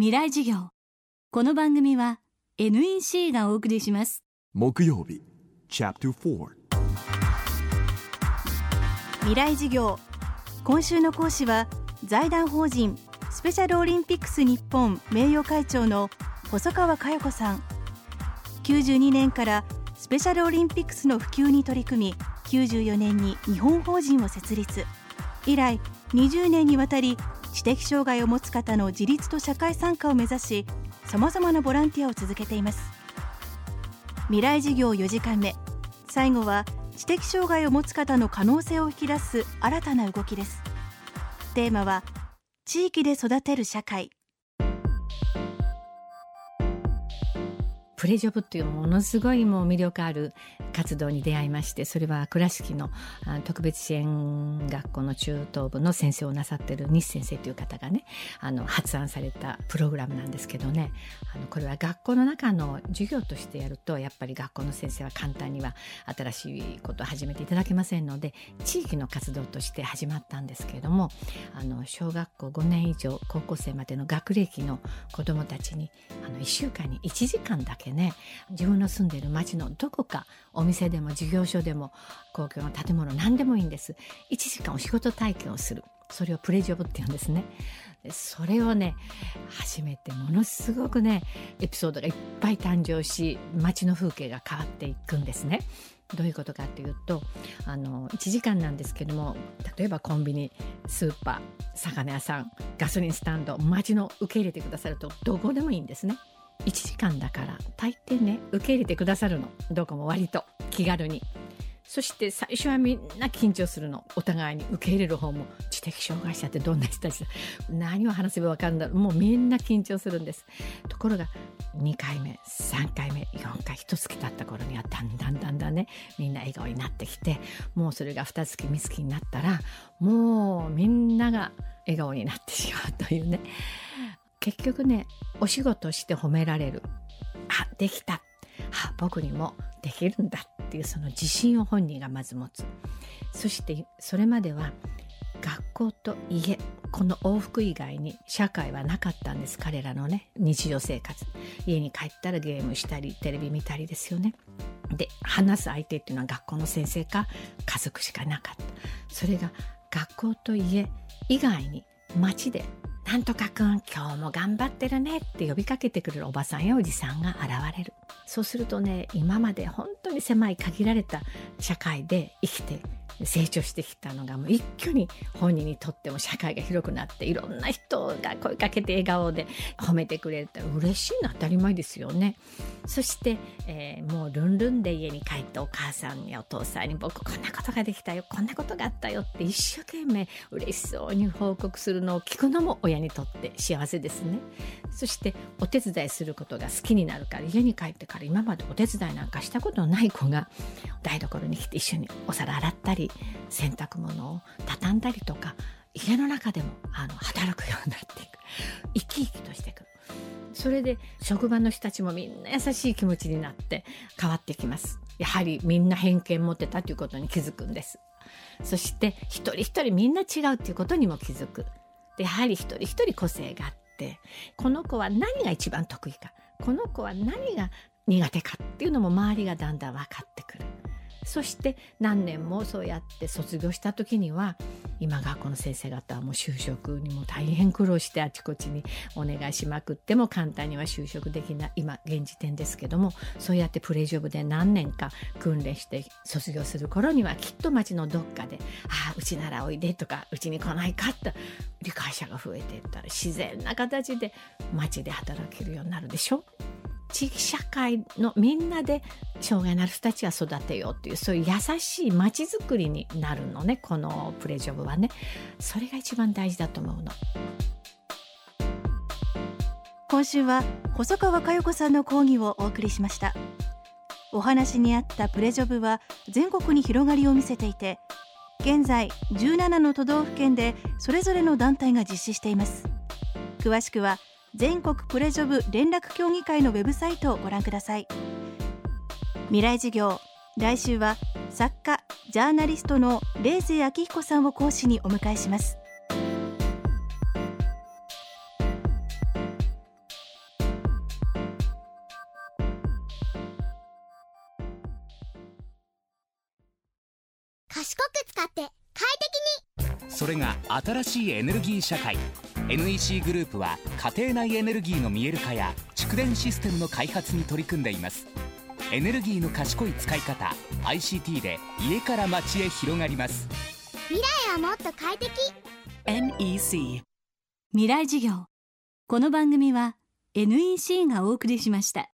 未来授業。この番組は NEC がお送りします。木曜日 Chapter 4未来授業。今週の講師は財団法人スペシャルオリンピックス日本名誉会長の細川佳代子さん。92年からスペシャルオリンピックスの普及に取り組み94年に日本法人を設立。以来20年にわたり知的障害を持つ方の自立と社会参加を目指しさまざまなボランティアを続けています。未来事業4時間目。最後は知的障害を持つ方の可能性を引き出す新たな動きです。テーマは地域で育てる社会。プレジョブっていうものすごいもう魅力ある活動に出会いましてそれは倉敷の特別支援学校の中等部の先生をなさってる西先生という方がねあの発案されたプログラムなんですけどね。あのこれは学校の中の授業としてやるとやっぱり学校の先生は簡単には新しいことを始めていただけませんので地域の活動として始まったんですけれどもあの小学校5年以上高校生までの学歴の子どもたちにあの1週間に1時間だけね自分の住んでいる町のどこかお店店でも事業所でも公共の建物何でもいいんです。1時間お仕事体験をする。それをプレジョブって言うんですね。それをね初めてものすごくねエピソードがいっぱい誕生し街の風景が変わっていくんですね。どういうことかっていうとあの1時間なんですけども例えばコンビニスーパー魚屋さんガソリンスタンド街の受け入れてくださるとどこでもいいんですね。1時間だから大抵ね受け入れてくださるの。どこも割と。気軽に。そして最初はみんな緊張するの。お互いに受け入れる方も知的障害者ってどんな人たちだ。何を話せば分かるんだろう。もうみんな緊張するんです。ところが2回目3回目4回一月経った頃にはだんだんだんだんねみんな笑顔になってきてもうそれが2月3月になったらもうみんなが笑顔になってしまうというね。結局ねお仕事して褒められる。あできた。あ僕にもできるんだっていうその自信を本人がまず持つ。そしてそれまでは学校と家この往復以外に社会はなかったんです。彼らのね日常生活。家に帰ったらゲームしたりテレビ見たりですよね。で話す相手っていうのは学校の先生か家族しかなかった。それが学校と家以外に街でなんとかくん今日も頑張ってるねって呼びかけてくれるおばさんやおじさんが現れるそうするとね今まで本当に狭い限られた社会で生きて成長してきたのがもう一挙に本人にとっても社会が広くなっていろんな人が声かけて笑顔で褒めてくれるって嬉しいの当たり前ですよね。そして、えー、もうルンルンで家に帰ってお母さんやお父さんに僕こんなことができたよこんなことがあったよって一生懸命嬉しそうに報告するのを聞くのも親にとって幸せですね。そしてお手伝いすることが好きになるから家に帰ってから今までお手伝いなんかしたことのない子が台所に来て一緒にお皿洗ったり洗濯物を畳んだりとか家の中でもあの働くようになっていく。生き生きとしていくそれで職場の人たちもみんな優しい気持ちになって変わってきます。やはりみんな偏見持ってたということに気づくんです。そして一人一人みんな違うっていうことにも気づく。やはり一人一人個性があってこの子は何が一番得意かこの子は何が苦手かっていうのも周りがだんだん分かってくる。そして何年もそうやって卒業した時には今学校の先生方はもう就職にも大変苦労してあちこちにお願いしまくっても簡単には就職できない今現時点ですけどもそうやってプレジョブで何年か訓練して卒業する頃にはきっと町のどっかで「ああうちならおいで」とか「うちに来ないか」と理解者が増えていったら自然な形で町で働けるようになるでしょ地域社会のみんなで障害のある人たちが育てようっていうそういう優しい街づくりになるのねこのプレジョブはね。それが一番大事だと思うの。今週は細川佳代子さんの講義をお送りしました。お話にあったプレジョブは全国に広がりを見せていて現在17の都道府県でそれぞれの団体が実施しています。詳しくは全国プレジョブ連絡協議会のウェブサイトをご覧ください。未来事業来週は作家ジャーナリストの冷静彦さんを講師にお迎えします。賢く使って快適に。それが新しいエネルギー社会。NEC グループは家庭内エネルギーの見える化や蓄電システムの開発に取り組んでいます。エネルギーの賢い使い方 ICT で家から街へ広がります。未来はもっと快適。NEC 未来授業。この番組は NEC がお送りしました